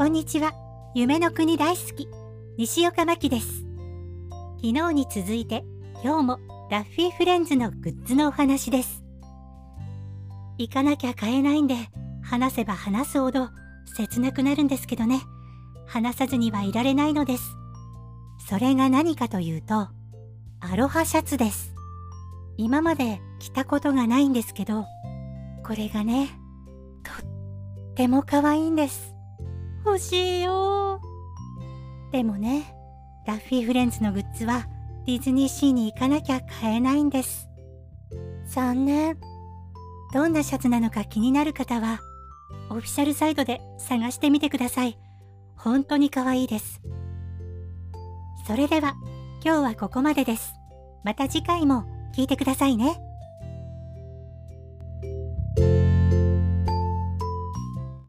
こんにちは。夢の国大好き。西岡真希です。昨日に続いて、今日もダッフィーフレンズのグッズのお話です。行かなきゃ買えないんで、話せば話すほど切なくなるんですけどね。話さずにはいられないのです。それが何かというと、アロハシャツです。今まで着たことがないんですけど、これがね、とっても可愛いんです。欲しいよでもね、ダッフィーフレンズのグッズはディズニーシーに行かなきゃ買えないんです。残念。どんなシャツなのか気になる方は、オフィシャルサイトで探してみてください。本当に可愛いです。それでは、今日はここまでです。また次回も聞いてくださいね。